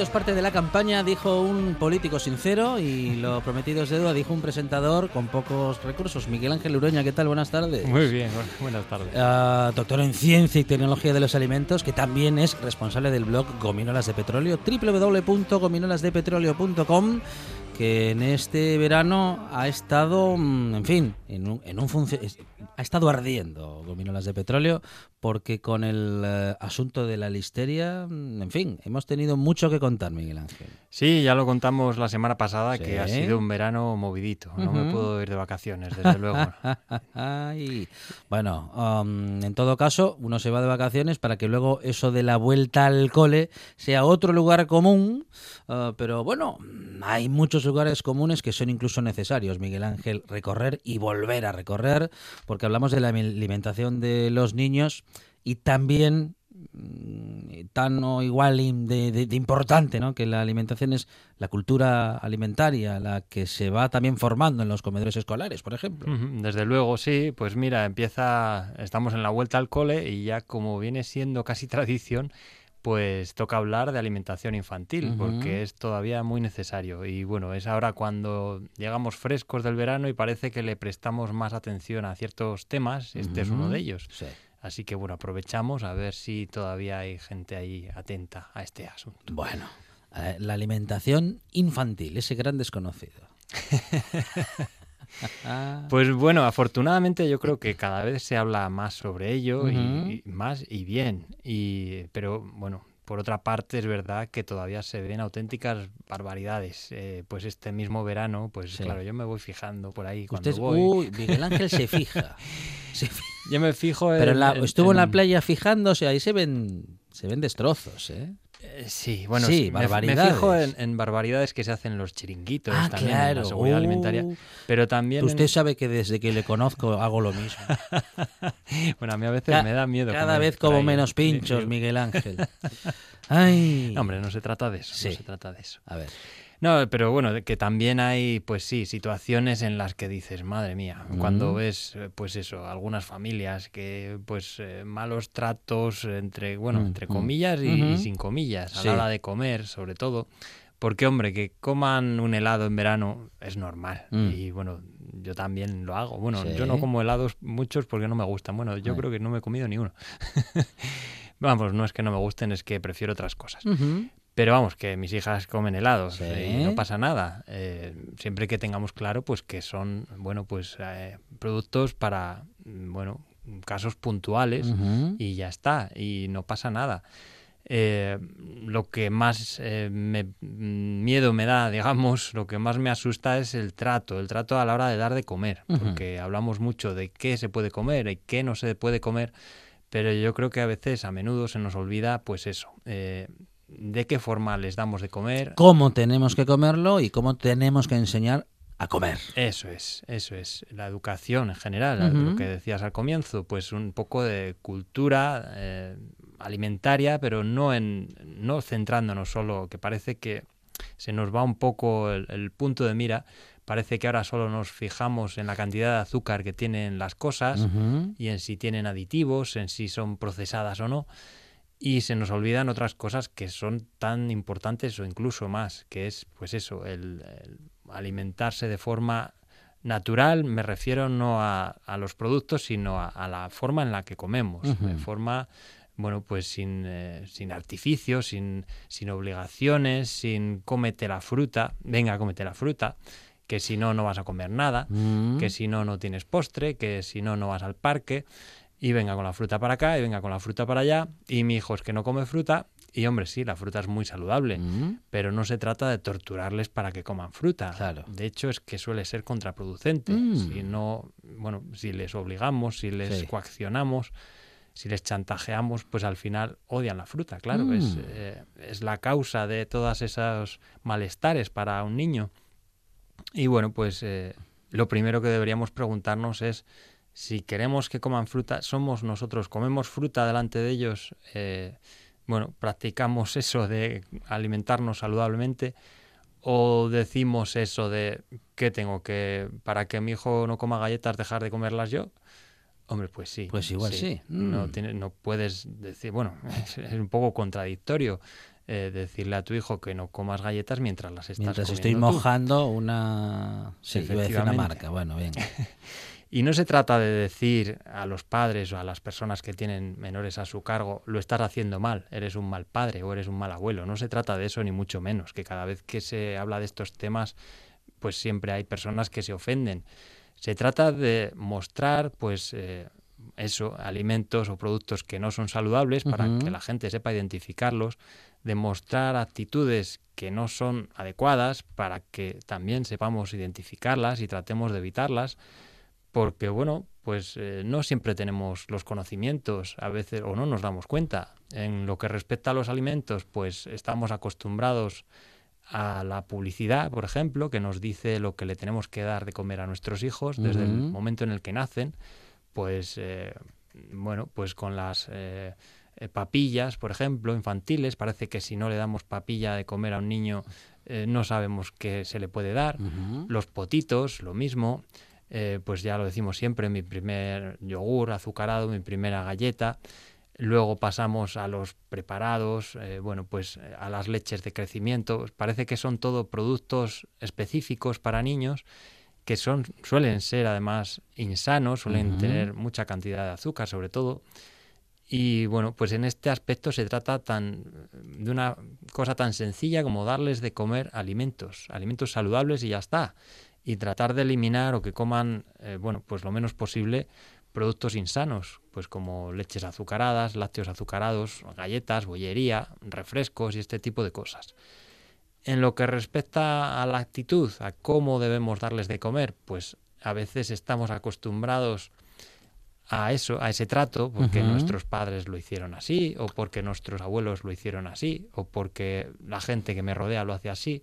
Es parte de la campaña, dijo un político sincero, y lo prometido es deuda, dijo un presentador con pocos recursos. Miguel Ángel Ureña, ¿qué tal? Buenas tardes. Muy bien, bu- buenas tardes. Ah, doctor en Ciencia y Tecnología de los Alimentos, que también es responsable del blog Gominolas de Petróleo, www.gominolasdepetróleo.com, que en este verano ha estado, mm, en fin, en un, en un ha estado ardiendo Gominolas de Petróleo, porque con el eh, asunto de la listeria, mm, en fin, hemos tenido mucho que contar, Miguel Ángel. Sí, ya lo contamos la semana pasada Sí. que ha sido un verano movidito. No me puedo ir de vacaciones, desde luego. Ay. Bueno, um, en todo caso, uno se va de vacaciones para que luego eso de la vuelta al cole sea otro lugar común. uh, pero bueno, hay muchos lugares comunes que son incluso necesarios, Miguel Ángel, recorrer y volver a recorrer, porque hablamos de la alimentación de los niños y también mm, tan o igual de, de- importante, ¿no? Que la alimentación es la cultura alimentaria, la que se va también formando en los comedores escolares, por ejemplo. Desde luego, sí. Pues mira, empieza, estamos en la vuelta al cole y ya como viene siendo casi tradición, pues toca hablar de alimentación infantil, porque es todavía muy necesario. Y bueno, es ahora cuando llegamos frescos del verano y parece que le prestamos más atención a ciertos temas. Este es uno de ellos. Sí. Así que bueno, aprovechamos a ver si todavía hay gente ahí atenta a este asunto. Bueno, eh, la alimentación infantil, ese gran desconocido. Pues bueno, afortunadamente yo creo que cada vez se habla más sobre ello y- más y bien. Y, pero bueno, por otra parte es verdad que todavía se ven auténticas barbaridades. Eh, pues este mismo verano, pues Sí. claro, yo me voy fijando por ahí cuando Usted, voy. uy, Miguel Ángel se fija. Se Yo me fijo en, Pero en la- estuvo en la en- playa fijándose, ahí se ven, se ven destrozos, ¿eh? Eh, Sí, bueno, Sí, me- me, fijo en, en barbaridades que se hacen en los chiringuitos Ah, también, en la seguridad Uh, alimentaria. Pero también, en- Usted sabe que desde que le conozco hago lo mismo. bueno, a mí a veces me da miedo. Cada vez como menos pinchos. Miguel Ángel. Ay. No, hombre, no se trata de eso, Sí. no se trata de eso. A ver. No, pero bueno, que también hay, pues sí, situaciones en las que dices, madre mía, cuando ves, eh, pues eso, algunas familias que, pues, eh, malos tratos entre, bueno, Mm, entre mm. comillas y, sin comillas, a Sí. la hora de comer, sobre todo. Porque, hombre, que coman un helado en verano es normal. Mm. Y bueno, yo también lo hago. Bueno, Sí. yo no como helados muchos porque no me gustan. Bueno, yo creo que no me he comido ni uno. Vamos, no es que no me gusten, es que prefiero otras cosas. Pero vamos, que mis hijas comen helados Sí. y no pasa nada. Eh, siempre que tengamos claro, pues que son, bueno, pues eh, productos para, bueno, casos puntuales y ya está, y no pasa nada. Eh, lo que más eh, me- miedo me da, digamos, lo que más me asusta es el trato, el trato a la hora de dar de comer, porque hablamos mucho de qué se puede comer y qué no se puede comer, pero yo creo que a veces, a menudo, se nos olvida, pues eso, eh, de qué forma les damos de comer. Cómo tenemos que comerlo y cómo tenemos que enseñar a comer. Eso es, eso es. La educación en general, lo que decías al comienzo, pues un poco de cultura eh, alimentaria, pero no en no centrándonos solo, que parece que se nos va un poco el, el punto de mira. Parece que ahora solo nos fijamos en la cantidad de azúcar que tienen las cosas y en si tienen aditivos, en si son procesadas o no. Y se nos olvidan otras cosas que son tan importantes o incluso más, que es pues eso, el, el alimentarse de forma natural, me refiero no a, a los productos, sino a, a la forma en la que comemos, de forma, bueno, pues sin, eh, sin artificios, sin, sin obligaciones, sin cómete la fruta, venga, cómete la fruta, que si no, no vas a comer nada Mm. que si no, no tienes postre, que si no, no vas al parque, y venga con la fruta para acá, y venga con la fruta para allá, y mi hijo es que no come fruta, y hombre, sí, la fruta es muy saludable, Mm. pero no se trata de torturarles para que coman fruta. Claro. De hecho, es que suele ser contraproducente. Mm. Si no, bueno, si les obligamos, si les Sí. coaccionamos, si les chantajeamos, pues al final odian la fruta, claro. Mm. Es, eh, es la causa de todos esos malestares para un niño. Y bueno, pues eh, lo primero que deberíamos preguntarnos es si queremos que coman fruta, somos nosotros, comemos fruta delante de ellos, eh, bueno, practicamos eso de alimentarnos saludablemente o decimos eso de que tengo que, para que mi hijo no coma galletas, dejar de comerlas yo. Hombre, pues sí. Pues igual sí. No, Mm. tiene- no puedes decir, bueno, es, es un poco contradictorio eh, decirle a tu hijo que no comas galletas mientras las estás Mientras estoy tú. mojando una... Sí, iba a decir una marca. Bueno, bien. Y no se trata de decir a los padres o a las personas que tienen menores a su cargo, lo estás haciendo mal, eres un mal padre o eres un mal abuelo. No se trata de eso ni mucho menos, que cada vez que se habla de estos temas, pues siempre hay personas que se ofenden. Se trata de mostrar, pues, eh, eso, alimentos o productos que no son saludables para que la gente sepa identificarlos, de mostrar actitudes que no son adecuadas para que también sepamos identificarlas y tratemos de evitarlas porque bueno, pues eh, no siempre tenemos los conocimientos, a veces o no nos damos cuenta. En lo que respecta a los alimentos, pues estamos acostumbrados a la publicidad, por ejemplo, que nos dice lo que le tenemos que dar de comer a nuestros hijos desde el momento en el que nacen, pues eh, bueno, pues con las eh, eh, papillas, por ejemplo, infantiles, parece que si no le damos papilla de comer a un niño eh, no sabemos qué se le puede dar. Los potitos, lo mismo. Eh, pues ya lo decimos siempre, mi primer yogur azucarado, mi primera galleta. Luego pasamos a los preparados, eh, bueno, pues eh, a las leches de crecimiento. Parece que son todo productos específicos para niños que son, suelen ser además insanos, suelen tener mucha cantidad de azúcar sobre todo. Y bueno, pues en este aspecto se trata tan de una cosa tan sencilla como darles de comer alimentos, alimentos saludables y ya está. Y tratar de eliminar o que coman, eh, bueno, pues lo menos posible productos insanos, pues como leches azucaradas, lácteos azucarados, galletas, bollería, refrescos y este tipo de cosas. En lo que respecta a la actitud, a cómo debemos darles de comer, pues a veces estamos acostumbrados a eso, a ese trato, porque nuestros padres lo hicieron así, o porque nuestros abuelos lo hicieron así, o porque la gente que me rodea lo hace así,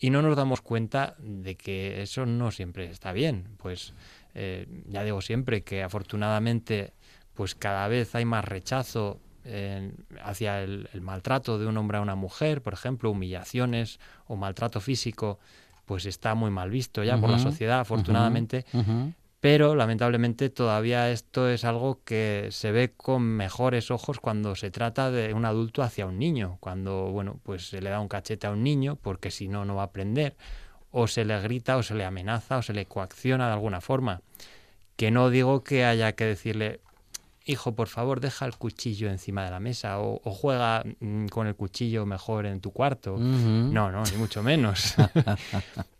y no nos damos cuenta de que eso no siempre está bien. Pues eh, ya digo siempre que afortunadamente, pues cada vez hay más rechazo en- hacia el, el maltrato de un hombre a una mujer, por ejemplo, humillaciones o maltrato físico, pues está muy mal visto ya por la sociedad, afortunadamente. Pero lamentablemente todavía esto es algo que se ve con mejores ojos cuando se trata de un adulto hacia un niño, cuando bueno, pues se le da un cachete a un niño porque si no no va a aprender o se le grita o se le amenaza o se le coacciona de alguna forma. Que no digo que haya que decirle hijo, por favor, deja el cuchillo encima de la mesa o, o juega mm, con el cuchillo mejor en tu cuarto. No, no, ni mucho menos.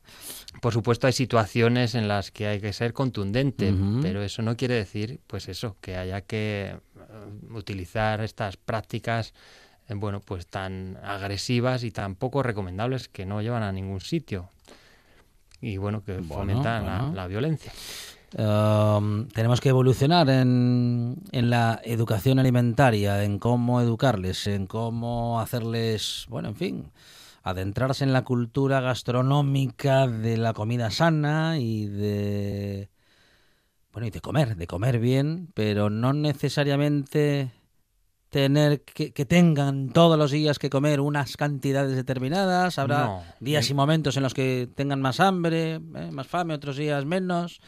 Por supuesto hay situaciones en las que hay que ser contundente, pero eso no quiere decir, pues eso, que haya que eh, utilizar estas prácticas, eh, bueno, pues tan agresivas y tan poco recomendables que no llevan a ningún sitio. Y bueno, que Bueno, fomentan la- violencia. Um, tenemos que evolucionar en, en la educación alimentaria, en cómo educarles, en cómo hacerles, bueno, en fin, adentrarse en la cultura gastronómica de la comida sana y de bueno, y de comer, de comer bien, pero no necesariamente tener que, que tengan todos los días que comer unas cantidades determinadas. Habrá No. días y momentos en los que tengan más hambre, eh, más fame, otros días menos.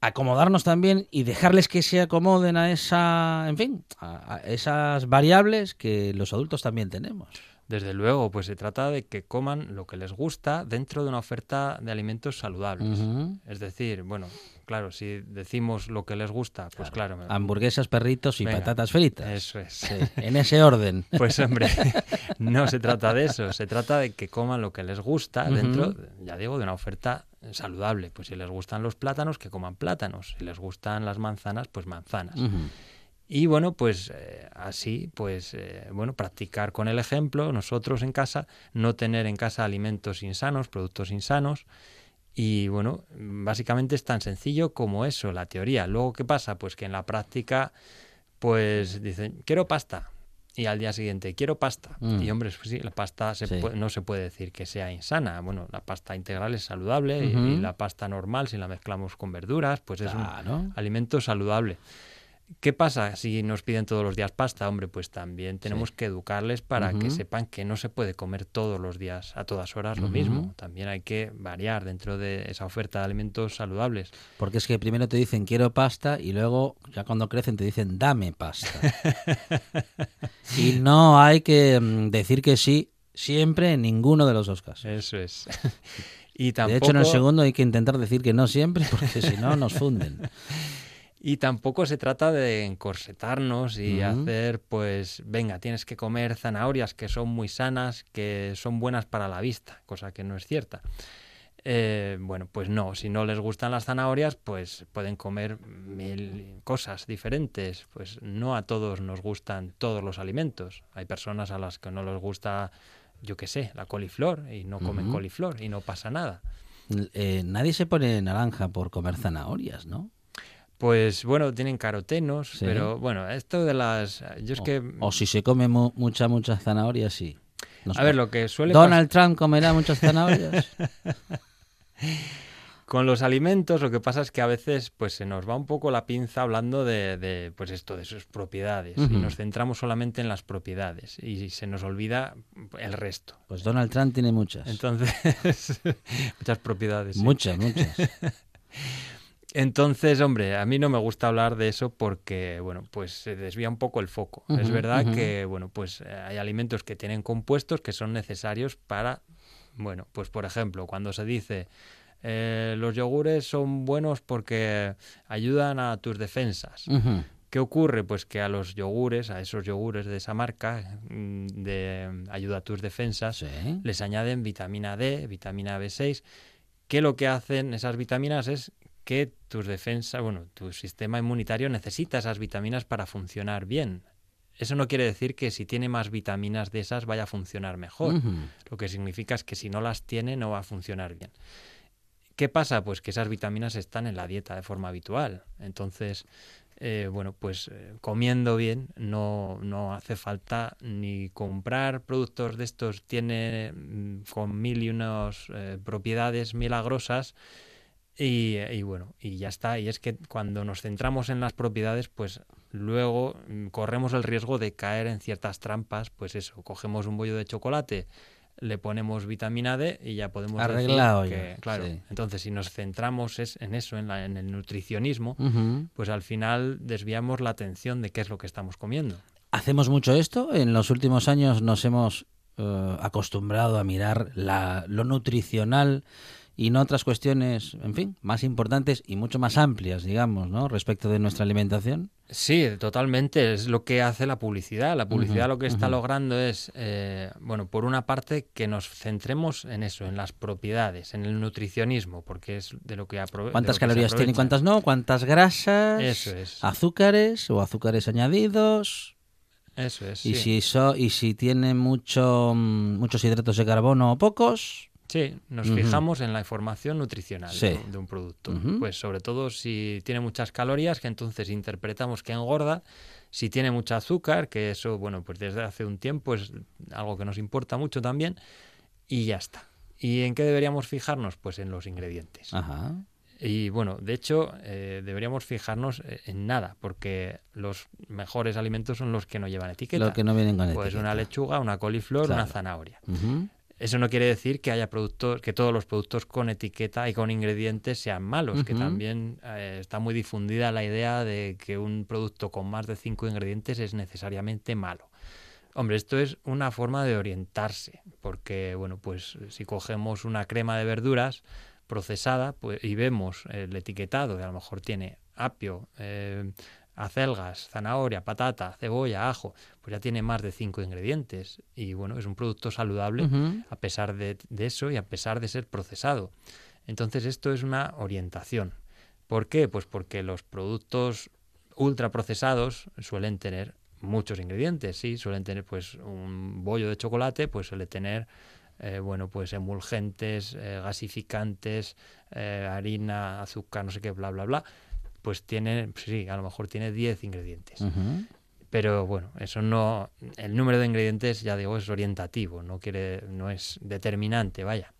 Acomodarnos también y dejarles que se acomoden a esa, en fin, a, a esas variables que los adultos también tenemos. Desde luego, pues se trata de que coman lo que les gusta dentro de una oferta de alimentos saludables. Es decir, bueno, claro, si decimos lo que les gusta, pues claro. Hamburguesas, perritos y Venga, patatas fritas. Eso es. Sí, en ese orden. Pues hombre, no se trata de eso, se trata de que coman lo que les gusta dentro, ya digo, de una oferta saludable. Pues si les gustan los plátanos, que coman plátanos. Si les gustan las manzanas, pues manzanas. Y bueno, pues eh, así, pues eh, bueno, practicar con el ejemplo, nosotros en casa, no tener en casa alimentos insanos, productos insanos. Y bueno, básicamente es tan sencillo como eso, la teoría. Luego, ¿qué pasa? Pues que en la práctica, pues dicen, quiero pasta. Y al día siguiente, quiero pasta. Mm. Y hombre, pues sí, la pasta se Sí. puede- no se puede decir que sea insana. Bueno, la pasta integral es saludable y- la pasta normal, si la mezclamos con verduras, pues es un alimento saludable. ¿Qué pasa si nos piden todos los días pasta? Hombre, pues también tenemos que educarles para que sepan que no se puede comer todos los días, a todas horas, lo mismo. También hay que variar dentro de esa oferta de alimentos saludables. Porque es que primero te dicen quiero pasta y luego ya cuando crecen te dicen dame pasta. y no hay que mm, decir que sí siempre en ninguno de los dos casos. Eso es. y tampoco, De hecho, en el segundo hay que intentar decir que no siempre porque si no nos funden. Y tampoco se trata de encorsetarnos y hacer, pues, venga, tienes que comer zanahorias que son muy sanas, que son buenas para la vista, cosa que no es cierta. Eh, bueno, pues no, si no les gustan las zanahorias, pues pueden comer mil cosas diferentes. Pues no a todos nos gustan todos los alimentos. Hay personas a las que no les gusta, yo qué sé, la coliflor y no comen coliflor y no pasa nada. Eh, nadie se pone naranja por comer zanahorias, ¿no? Pues bueno, tienen carotenos, Sí. pero bueno, esto de las... Yo es O- que... O, si se come mu- mucha, mucha zanahoria, sí. Nos A ver, lo que suele Donald Trump comerá muchas zanahorias. con los alimentos, lo que pasa es que a veces pues se nos va un poco la pinza hablando de, de, pues esto, de sus propiedades. Y nos centramos solamente en las propiedades y se nos olvida el resto. Pues Donald Trump tiene muchas. Entonces, muchas propiedades. sí. Muchas, muchas. Entonces, hombre, a mí no me gusta hablar de eso porque, bueno, pues se desvía un poco el foco. es verdad que, bueno, pues eh, hay alimentos que tienen compuestos que son necesarios para, bueno, pues por ejemplo, cuando se dice eh, los yogures son buenos porque ayudan a tus defensas. ¿Qué ocurre? Pues que a los yogures, a esos yogures de esa marca mm, de ayuda a tus defensas, Sí. les añaden vitamina D, vitamina B6, que lo que hacen esas vitaminas es que tus defensas, bueno, tu sistema inmunitario necesita esas vitaminas para funcionar bien. Eso no quiere decir que si tiene más vitaminas de esas vaya a funcionar mejor. Lo que significa es que si no las tiene no va a funcionar bien. ¿Qué pasa? Pues que esas vitaminas están en la dieta de forma habitual. Entonces, eh, bueno, pues eh, comiendo bien no, no hace falta ni comprar productos de estos tiene mm, con mil y unas eh, propiedades milagrosas y, y bueno, y ya está. Y es que cuando nos centramos en las propiedades, pues luego mm, corremos el riesgo de caer en ciertas trampas. Pues eso, cogemos un bollo de chocolate, le ponemos vitamina D y ya podemos Arreglado decir ya, claro. sí. Entonces, si nos centramos es en eso, en, la- en el nutricionismo, pues al final desviamos la atención de qué es lo que estamos comiendo. ¿Hacemos mucho esto? En los últimos años nos hemos eh, acostumbrado a mirar la- lo nutricional y no otras cuestiones, en fin, más importantes y mucho más amplias, digamos, ¿no? Respecto de nuestra alimentación. Sí, totalmente. Es lo que hace la publicidad. La publicidad lo que está logrando es, eh, bueno, por una parte que nos centremos en eso, en las propiedades, en el nutricionismo, porque es de lo que aprove- ¿Cuántas lo que se calorías tiene y cuántas no? ¿Cuántas grasas? Eso es. ¿Azúcares o azúcares añadidos? Eso es. Y, sí. si so- y si tiene mucho, mm, muchos hidratos de carbono o pocos. Sí, nos fijamos en la información nutricional Sí. de, de un producto. Pues sobre todo si tiene muchas calorías, que entonces interpretamos que engorda. Si tiene mucho azúcar, que eso, bueno, pues desde hace un tiempo es algo que nos importa mucho también. Y ya está. ¿Y en qué deberíamos fijarnos? Pues en los ingredientes. Ajá. Y bueno, de hecho, eh, deberíamos fijarnos eh, en nada, porque los mejores alimentos son los que no llevan etiqueta. Lo que no vienen con Pues etiqueta. una lechuga, una coliflor, Claro. una zanahoria. Ujú. Eso no quiere decir que haya productos, que todos los productos con etiqueta y con ingredientes sean malos, que también eh, está muy difundida la idea de que un producto con más de cinco ingredientes es necesariamente malo. Hombre, esto es una forma de orientarse, porque bueno, pues si cogemos una crema de verduras procesada pues, y vemos el etiquetado, que a lo mejor tiene apio, eh, acelgas, zanahoria, patata, cebolla, ajo, pues ya tiene más de cinco ingredientes. Y bueno, es un producto saludable a pesar de, de eso y a pesar de ser procesado. Entonces esto es una orientación. ¿Por qué? Pues porque los productos ultraprocesados suelen tener muchos ingredientes, sí, suelen tener pues un bollo de chocolate, pues suele tener eh, bueno, pues emulgentes, eh, gasificantes, eh, harina, azúcar, no sé qué, bla, bla, bla. Pues tiene, sí, a lo mejor tiene 10 ingredientes. Pero bueno, eso no. El número de ingredientes, ya digo, es orientativo, no quiere, no es determinante, vaya.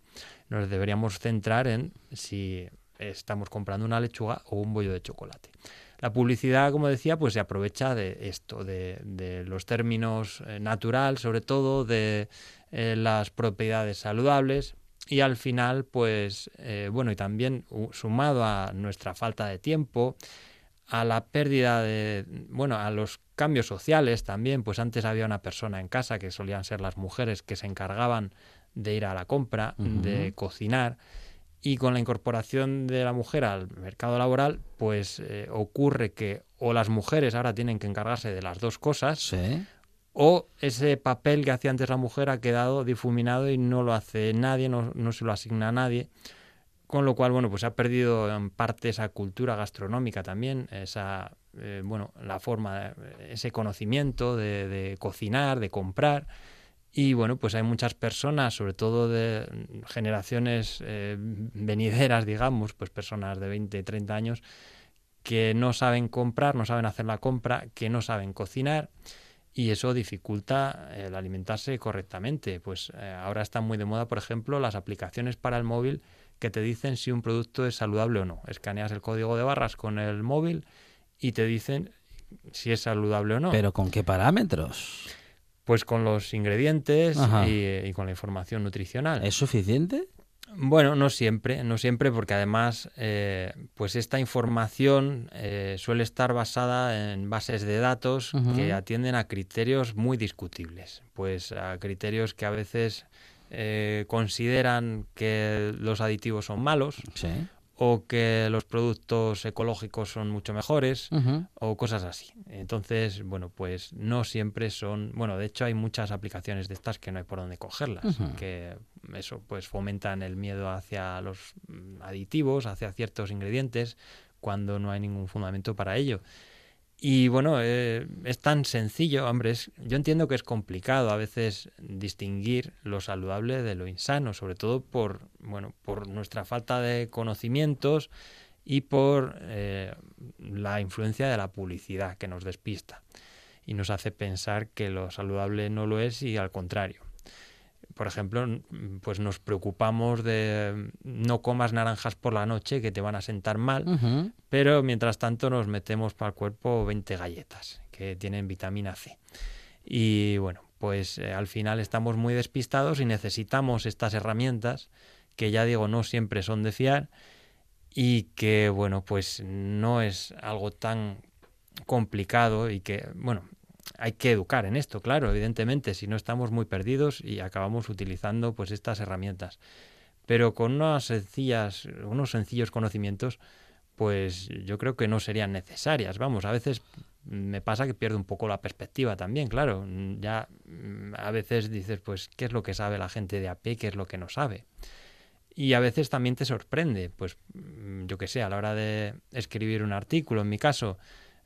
Nos deberíamos centrar en si estamos comprando una lechuga o un bollo de chocolate. La publicidad, como decía, pues se aprovecha de esto, de, de los términos eh, natural, sobre todo, de eh, las propiedades saludables. Y al final, pues, eh, bueno, y también sumado a nuestra falta de tiempo, a la pérdida de, bueno, a los cambios sociales también, pues antes había una persona en casa que solían ser las mujeres que se encargaban de ir a la compra, de cocinar, y con la incorporación de la mujer al mercado laboral, pues eh, ocurre que o las mujeres ahora tienen que encargarse de las dos cosas, Sí. O ese papel que hacía antes la mujer ha quedado difuminado y no lo hace nadie, no, no se lo asigna a nadie. Con lo cual, bueno, pues ha perdido en parte esa cultura gastronómica también, esa, eh, bueno, la forma, ese conocimiento de, de cocinar, de comprar. Y bueno, pues hay muchas personas, sobre todo de generaciones eh, venideras, digamos, pues personas de 20, 30 años, que no saben comprar, no saben hacer la compra, que no saben cocinar y eso dificulta el alimentarse correctamente. Pues eh, ahora están muy de moda, por ejemplo, las aplicaciones para el móvil que te dicen si un producto es saludable o no. Escaneas el código de barras con el móvil y te dicen si es saludable o no. Pero ¿con qué parámetros? Pues con los ingredientes y, y con la información nutricional. ¿Es suficiente? Bueno, no siempre, no siempre, porque además, eh, pues esta información eh, suele estar basada en bases de datos que atienden a criterios muy discutibles, pues a criterios que a veces eh, consideran que los aditivos son malos Sí. O que los productos ecológicos son mucho mejores o cosas así. Entonces, bueno, pues no siempre son, bueno, de hecho hay muchas aplicaciones de estas que no hay por dónde cogerlas, que eso pues fomentan el miedo hacia los mm, aditivos, hacia ciertos ingredientes cuando no hay ningún fundamento para ello. Y bueno, eh, es tan sencillo, hombre, es- yo entiendo que es complicado a veces distinguir lo saludable de lo insano, sobre todo por, bueno, por nuestra falta de conocimientos y por eh, la influencia de la publicidad que nos despista y nos hace pensar que lo saludable no lo es y al contrario. Por ejemplo, n- pues nos preocupamos de no comas naranjas por la noche que te van a sentar mal, pero mientras tanto nos metemos para el cuerpo 20 galletas que tienen vitamina C. Y bueno, pues eh, al final estamos muy despistados y necesitamos estas herramientas que ya digo no siempre son de fiar y que bueno, pues no es algo tan complicado y que bueno, hay que educar en esto, claro, evidentemente, si no estamos muy perdidos y acabamos utilizando pues estas herramientas. Pero con unas sencillas, unos sencillos conocimientos, pues yo creo que no serían necesarias. Vamos, a veces me pasa que pierdo un poco la perspectiva también, claro. Ya mm, a veces dices, pues, ¿qué es lo que sabe la gente de AP? ¿Qué es lo que no sabe? Y a veces también te sorprende, pues, mm, yo qué sé, a la hora de escribir un artículo, en mi caso,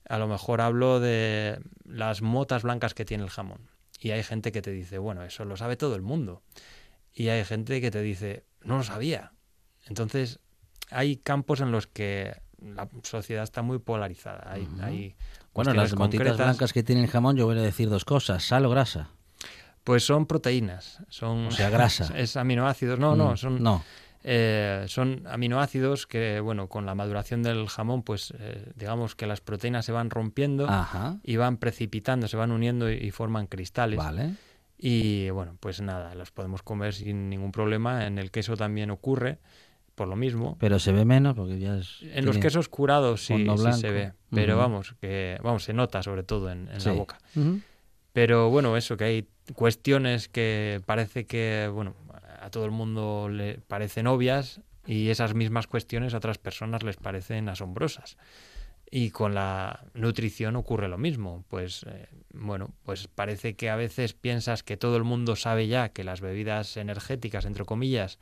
a lo mejor hablo de las motas blancas que tiene el jamón. Y hay gente que te dice, bueno, eso lo sabe todo el mundo. y hay gente que te dice, no lo sabía. Entonces, hay campos en los que la sociedad está muy polarizada. Hay, hay Bueno, las motitas blancas que tiene el jamón, yo voy a decir dos cosas, sal o grasa. Pues son proteínas, son O sea, grasa. es aminoácidos. No, no, Mm, son No, eh, son aminoácidos que, bueno, con la maduración del jamón, pues eh, digamos que las proteínas se van rompiendo ajá, y van precipitando, se van uniendo y, y forman cristales. vale. Y bueno, pues nada, los podemos comer sin ningún problema. En el queso también ocurre, por lo mismo. Pero se ve menos porque ya es... En los quesos curados sí, se ve, pero vamos, que vamos, se nota sobre todo en, en Sí. la boca. Pero bueno, eso, que hay cuestiones que parece que, bueno, a todo el mundo le parecen obvias y esas mismas cuestiones a otras personas les parecen asombrosas. Y con la nutrición ocurre lo mismo. Pues, eh, bueno, pues parece que a veces piensas que todo el mundo sabe ya que las bebidas energéticas, entre comillas,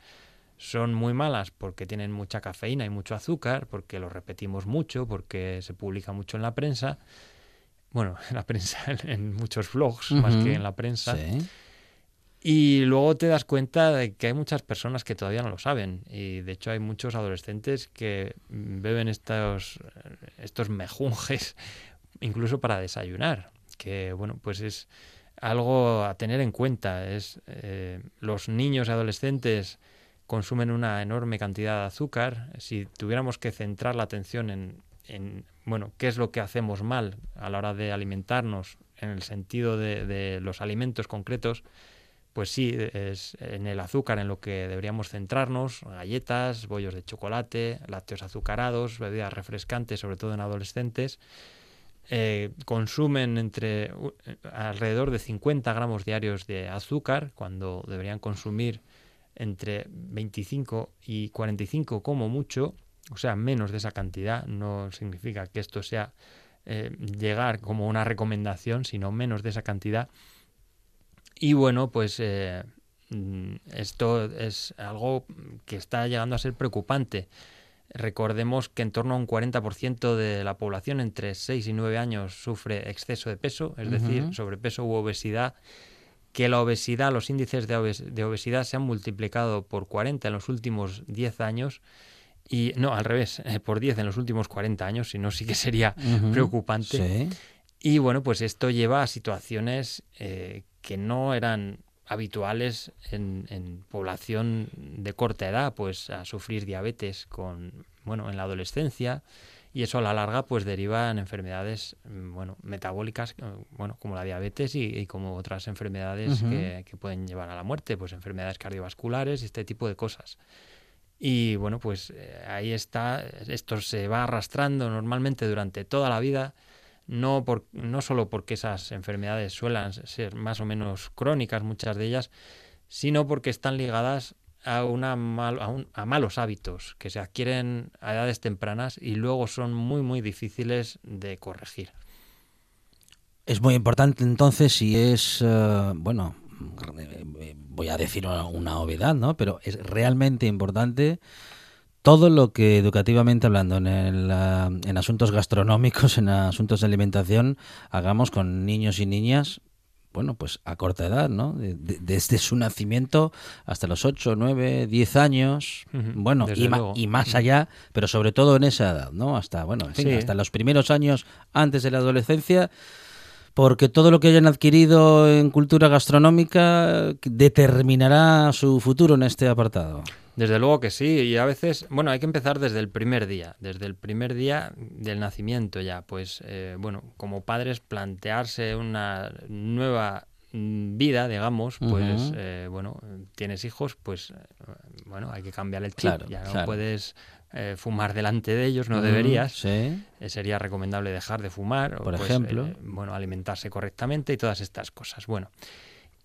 son muy malas porque tienen mucha cafeína y mucho azúcar, porque lo repetimos mucho, porque se publica mucho en la prensa. Bueno, en la prensa, en muchos blogs, más que en la prensa. Sí. Y luego te das cuenta de que hay muchas personas que todavía no lo saben. Y de hecho hay muchos adolescentes que beben estos, estos mejunjes incluso para desayunar. Que bueno, pues es algo a tener en cuenta. Es eh, los niños y adolescentes consumen una enorme cantidad de azúcar. Si tuviéramos que centrar la atención en, en bueno, qué es lo que hacemos mal a la hora de alimentarnos en el sentido de los alimentos concretos, pues sí, es en el azúcar en lo que deberíamos centrarnos, galletas, bollos de chocolate, lácteos azucarados, bebidas refrescantes, sobre todo en adolescentes. Eh, consumen entre uh, alrededor de 50 gramos diarios de azúcar, cuando deberían consumir entre 25 y 45 como mucho, o sea, menos de esa cantidad. No significa que esto sea eh, llegar como una recomendación, sino menos de esa cantidad. Y bueno, pues eh, mm, esto es algo que está llegando a ser preocupante. Recordemos que en torno a un 40% de la población entre 6 y 9 años sufre exceso de peso, es decir, sobrepeso u obesidad, que la obesidad, los índices de, obes- de obesidad se han multiplicado por 40 en los últimos 10 años y no, al revés, eh, por 10 en los últimos 40 años, si no sí que sería preocupante. Sí. Y bueno, pues esto lleva a situaciones eh, que no eran habituales en, en población de corta edad, pues a sufrir diabetes con, bueno, en la adolescencia y eso a la larga pues deriva en enfermedades, mm, bueno, metabólicas, eh, bueno, como la diabetes y, y como otras enfermedades que, que pueden llevar a la muerte, pues enfermedades cardiovasculares y este tipo de cosas. Y bueno, pues eh, ahí está, esto se va arrastrando normalmente durante toda la vida, no, por, no solo porque esas enfermedades suelen ser más o menos crónicas, muchas de ellas, sino porque están ligadas a, una mal- a, un- a malos hábitos que se adquieren a edades tempranas y luego son muy, muy difíciles de corregir. Es muy importante entonces si es, eh, bueno, eh, voy a decir una, una obviedad, ¿no? Pero es realmente importante todo lo que educativamente hablando en, el, en asuntos gastronómicos, en asuntos de alimentación, hagamos con niños y niñas, bueno, pues a corta edad, ¿no? De- de- desde su nacimiento hasta los 8, 9, 10 años, bueno, y, ma- luego. y más allá, pero sobre todo en esa edad, ¿no? Hasta, bueno, en fin, Sí. hasta los primeros años antes de la adolescencia, porque todo lo que hayan adquirido en cultura gastronómica determinará su futuro en este apartado. Desde luego que sí, y a veces, bueno, hay que empezar desde el primer día, desde el primer día del nacimiento ya, pues, eh, bueno, como padres plantearse una nueva mm, vida, digamos, pues, eh, bueno, tienes hijos, pues, eh, bueno, hay que cambiar el chip, Claro, ya no claro. puedes eh, fumar delante de ellos, no deberías, Sí. Eh, sería recomendable dejar de fumar, o, Por pues, ejemplo. bueno, alimentarse correctamente y todas estas cosas. Bueno,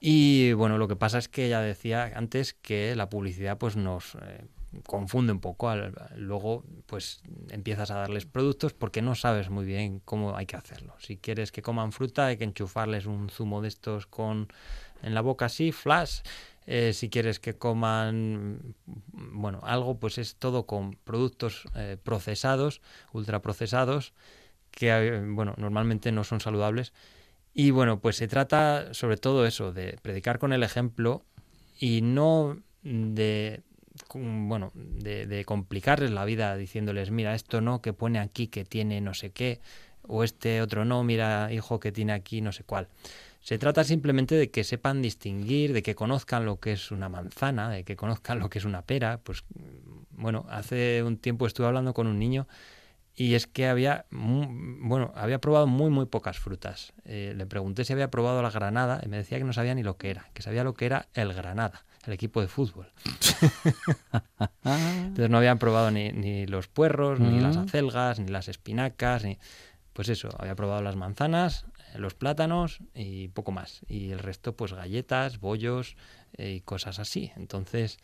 y bueno, lo que pasa es que ya decía antes que la publicidad pues nos eh, confunde un poco. Al- luego pues empiezas a darles productos porque no sabes muy bien cómo hay que hacerlo. Si quieres que coman fruta hay que enchufarles un zumo de estos con en la boca así, flash. Eh, si quieres que coman bueno algo pues es todo con productos eh, procesados, ultraprocesados que eh, bueno normalmente no son saludables y bueno, pues se trata sobre todo eso, de predicar con el ejemplo y no de bueno, de, complicarles la vida diciéndoles, mira, esto no, que pone aquí que tiene no sé qué, o este otro no, mira, hijo, que tiene aquí no sé cuál. Se trata simplemente de que sepan distinguir, de que conozcan lo que es una manzana, de que conozcan lo que es una pera. Pues bueno, hace un tiempo estuve hablando con un niño y es que había, bueno, había probado muy, muy pocas frutas. Eh, le pregunté si había probado la granada y me decía que no sabía ni lo que era, que sabía lo que era el granada, el equipo de fútbol. Entonces no habían probado ni, ni los puerros, ni las mm. acelgas, ni las espinacas, ni... Pues eso, había probado las manzanas, los plátanos y poco más. Y el resto, pues galletas, bollos eh, y cosas así. Entonces,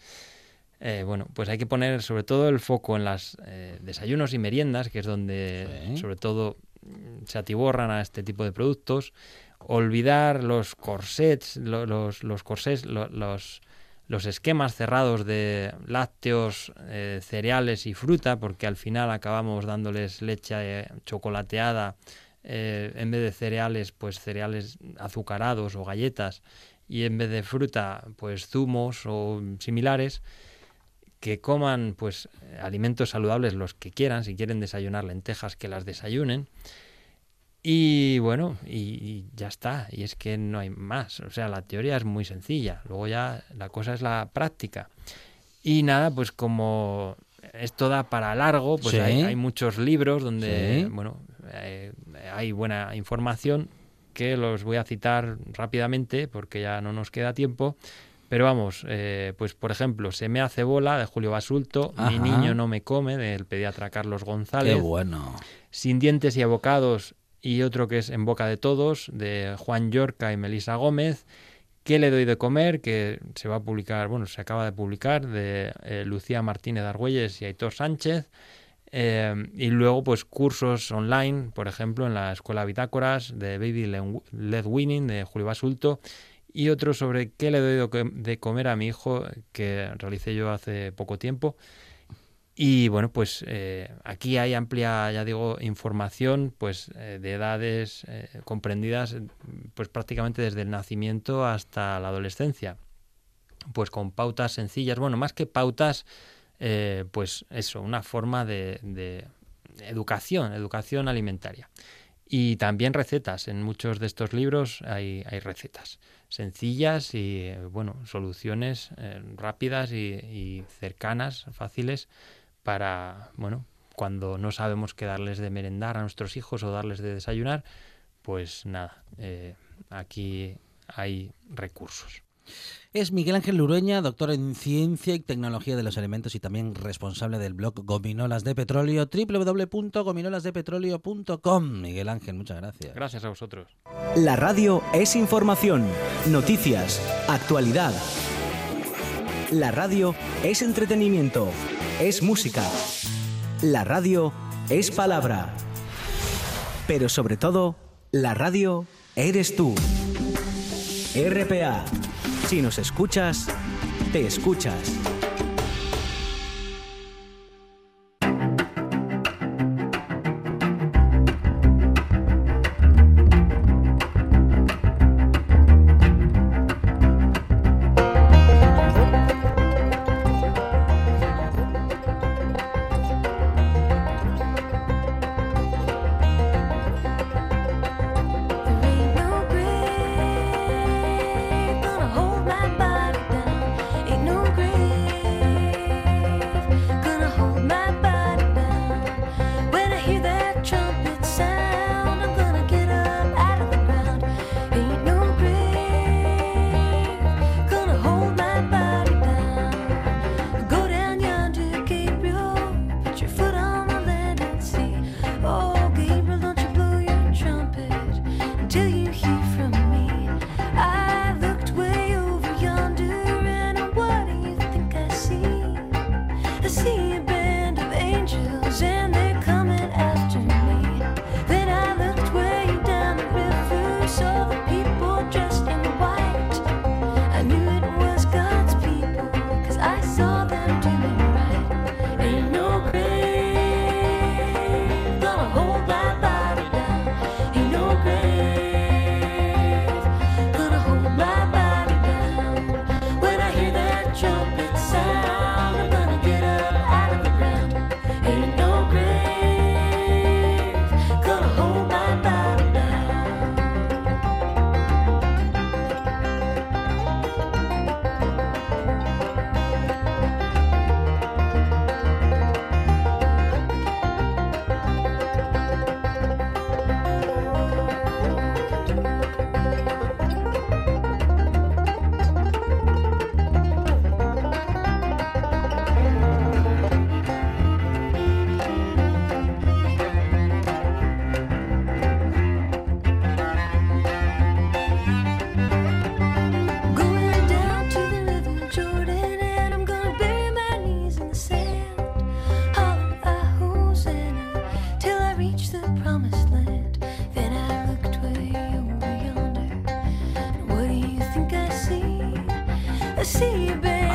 eh, bueno, pues hay que poner sobre todo el foco en las eh, desayunos y meriendas, que es donde sobre todo se atiborran a este tipo de productos. Olvidar los corsets, los, los, corsets, los, los esquemas cerrados de lácteos, cereales y fruta, porque al final acabamos dándoles leche chocolateada eh, en vez de cereales, pues cereales azucarados o galletas, y en vez de fruta, pues zumos o similares, que coman pues alimentos saludables los que quieran, si quieren desayunar lentejas, que las desayunen. Y bueno, y, ya está, y es que no hay más, o sea, la teoría es muy sencilla, luego ya la cosa es la práctica. Y nada, pues como esto da para largo, pues hay, muchos libros donde, bueno, eh, hay buena información que los voy a citar rápidamente porque ya no nos queda tiempo. Pero vamos, eh, pues por ejemplo, Se me hace bola de Julio Basulto, Mi niño no me come del pediatra Carlos González. Qué bueno. Sin dientes y abocados y otro que es En boca de todos de Juan Yorca y Melisa Gómez. ¿Qué le doy de comer? Que se va a publicar, bueno, se acaba de publicar de eh, Lucía Martínez Argüelles y Aitor Sánchez. Eh, y luego, pues cursos online, por ejemplo, en la Escuela Bitácoras de Baby Led Winning de Julio Basulto y otro sobre qué le doy de comer a mi hijo que realicé yo hace poco tiempo. Y bueno, pues eh, aquí hay amplia, ya digo, información pues eh, de edades comprendidas pues prácticamente desde el nacimiento hasta la adolescencia. Pues con pautas sencillas, bueno, más que pautas, eh, pues eso, una forma de, educación, educación alimentaria. Y también recetas. En muchos de estos libros hay, recetas sencillas y, bueno, soluciones eh, rápidas y, cercanas, fáciles para, bueno, cuando no sabemos qué darles de merendar a nuestros hijos o darles de desayunar, pues nada, eh, aquí hay recursos. Es Miguel Ángel Lurueña, doctor en Ciencia y Tecnología de los Alimentos y también responsable del blog Gominolas de Petróleo, www.gominolasdepetróleo.com. Miguel Ángel, muchas gracias. Gracias a vosotros. La radio es información, noticias, actualidad. La radio es entretenimiento, es música. La radio es palabra. Pero sobre todo, la radio eres tú. RPA si nos escuchas, te escuchas.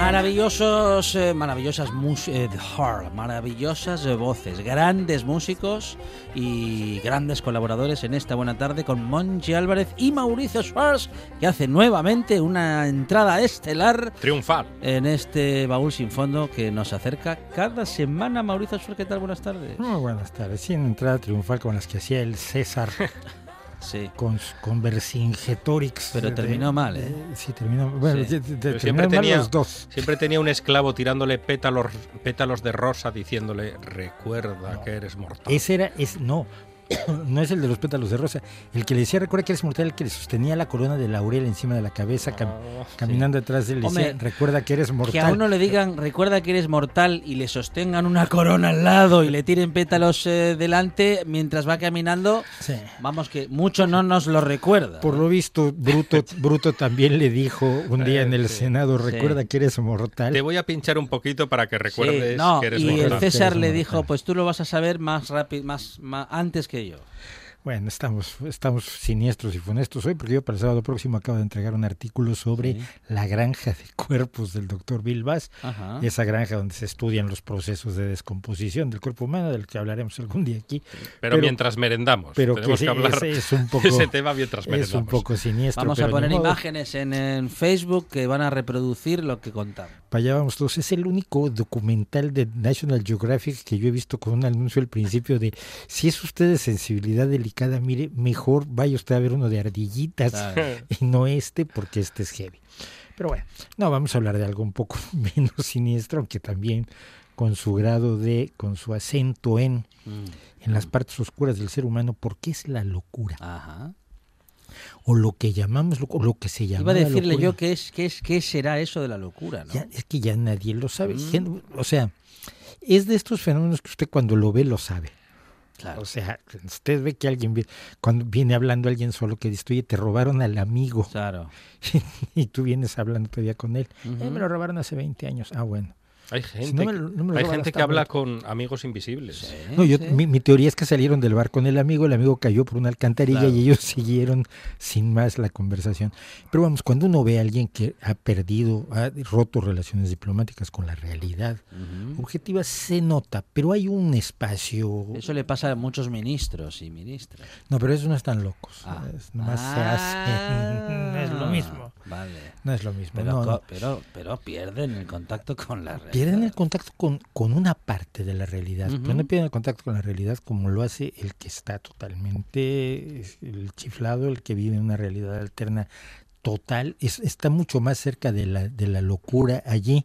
Maravillosos, eh, maravillosas mus eh, maravillosas eh, voces, grandes músicos y grandes colaboradores en esta buena tarde con Monchi Álvarez y Mauricio Schwartz, que hace nuevamente una entrada estelar Triunfal. en este baúl sin fondo que nos acerca cada semana. Mauricio Schwartz, ¿qué tal? Buenas tardes. Muy buenas tardes. Sí, en entrada triunfal con las que hacía el César Sí. con, con Vercingetorix. Pero de- terminó mal, ¿eh? de- sí, terminó. Bueno, Sí. de- de- siempre mal tenía- los dos. Siempre tenía un esclavo tirándole pétalos, pétalos de rosa diciéndole, recuerda que eres mortal. Ese era, es, no, no es el de los pétalos de rosa. El que le decía, recuerda que eres mortal, el que le sostenía la corona de laurel encima de la cabeza, cam- caminando detrás de él, le decía, Hombre, recuerda que eres mortal. Que a uno le digan, recuerda que eres mortal y le sostengan una corona al lado y le tiren pétalos eh, delante mientras va caminando, Sí. vamos que mucho no nos lo recuerda. Por lo visto, Bruto, Bruto también le dijo un día en el Sí. Senado, Sí. recuerda que eres mortal. Te voy a pinchar un poquito para que Sí, recuerdes no, que eres y mortal. el César le mortal. dijo, pues tú lo vas a saber más rápido, más, más antes que yo. Bueno, estamos, estamos siniestros y funestos hoy porque yo para el sábado próximo acabo de entregar un artículo sobre Sí. la granja de cuerpos del doctor Bill Bass, Ajá. esa granja donde se estudian los procesos de descomposición del cuerpo humano, del que hablaremos algún día aquí. Pero, pero- mientras merendamos. Pero Tenemos que que, hablar ese es un poco, de ese tema mientras es merendamos. un poco siniestro. Vamos a poner imágenes en, en Facebook que van a reproducir lo que contamos. Para allá vamos todos. Es el único documental de National Geographic que yo he visto con un anuncio al principio de si es usted de sensibilidad delicada, mire, mejor vaya usted a ver uno de ardillitas Claro. y no este porque este es heavy. Pero bueno, no, vamos a hablar de algo un poco menos siniestro, aunque también con su grado de, con su acento en, Mm. en las partes oscuras del ser humano, porque es la locura, Ajá. o lo que llamamos, lo, lo que se llama. Iba a decirle yo qué es, qué es, qué será eso de la locura, ¿no? Ya, es que ya nadie lo sabe. Mm. O sea, es de estos fenómenos que usted cuando lo ve lo sabe. Claro. O sea, usted ve que alguien, cuando viene hablando alguien solo que dice, oye, te robaron al amigo Claro. y tú vienes hablando todavía con él. "Eh, Ujú. me lo robaron hace 20 años. Ah, bueno. Hay gente, no me no me hay gente que habla con amigos invisibles. Sí, No, yo, sí. mi, mi teoría es que salieron del bar con el amigo, el amigo cayó por una alcantarilla Claro. y ellos siguieron sin más la conversación. Pero vamos, cuando uno ve a alguien que ha perdido, ha roto relaciones diplomáticas con la realidad Ujú. objetiva, se nota, pero hay un espacio... Eso le pasa a muchos ministros y ministras. No, pero esos no están locos. Ah. es- nomás se hacen. No es lo mismo. Vale. No es lo mismo. Pero, no, co- no. pero, pero pierden el contacto con la realidad. Pierden el contacto con, con una parte de la realidad, pero no pierden el contacto con la realidad como lo hace el que está totalmente el chiflado, el que vive en una realidad alterna total. Es- está mucho más cerca de la, de la locura allí,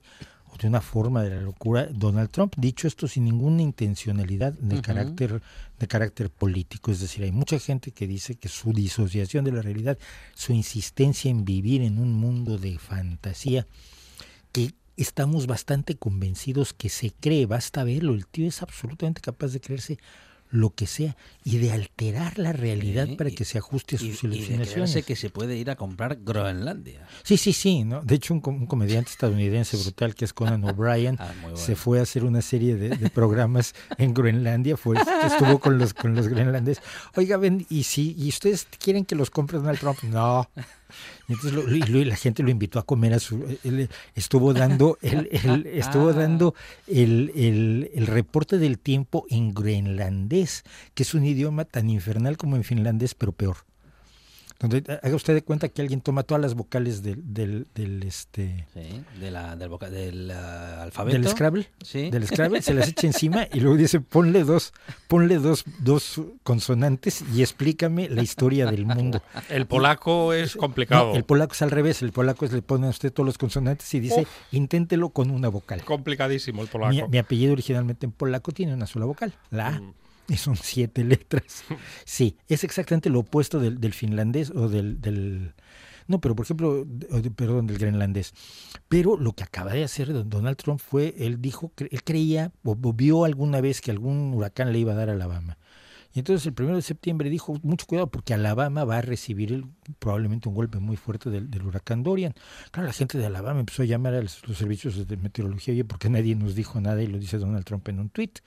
de una forma de la locura. Donald Trump, dicho esto sin ninguna intencionalidad de carácter de carácter político, es decir, hay mucha gente que dice que su disociación de la realidad, su insistencia en vivir en un mundo de fantasía, que estamos bastante convencidos que se cree, basta verlo, el tío es absolutamente capaz de creerse lo que sea y de alterar la realidad Sí, para y- que se ajuste a Y, sus y alucinaciones. creerse que se puede ir a comprar Groenlandia. Sí, sí, sí, ¿no? De hecho, un, un comediante estadounidense brutal que es Conan O'Brien Ah, bueno. se fue a hacer una serie de, de programas en Groenlandia, fue, estuvo con los con los groenlandeses. Oiga, ven, y si y ustedes quieren que los compre Donald Trump, no. Y entonces lo- y lo- y la gente lo invitó a comer a su él estuvo dando el, el- estuvo Ah. dando el, el- el reporte del tiempo en groenlandés, que es un idioma tan infernal como en finlandés, pero peor. Donde haga usted de cuenta que alguien toma todas las vocales del, del, del, este Sí, de la, del, voca- del ah, alfabeto. del Scrabble, Sí. del Scrabble, se las echa encima y luego dice ponle dos, ponle dos, dos consonantes y explícame la historia del mundo. El polaco es complicado. No, el polaco es al revés, el polaco es le pone a usted todos los consonantes y dice inténtelo con una vocal. Complicadísimo el polaco. Mi, mi apellido originalmente en polaco tiene una sola vocal, la A. Mm. Y son siete letras. Sí, es exactamente lo opuesto del, del finlandés o del, del- No, pero por ejemplo, perdón, del grenlandés. Pero lo que acaba de hacer don- Donald Trump fue, él dijo, él creía o, vio alguna vez que algún huracán le iba a dar a Alabama. Y entonces el primero de septiembre dijo, mucho cuidado porque Alabama va a recibir el- probablemente un golpe muy fuerte del, huracán Dorian. Claro, la gente de Alabama empezó a llamar a los, servicios de meteorología, porque nadie nos dijo nada y lo dice Donald Trump en un tuit.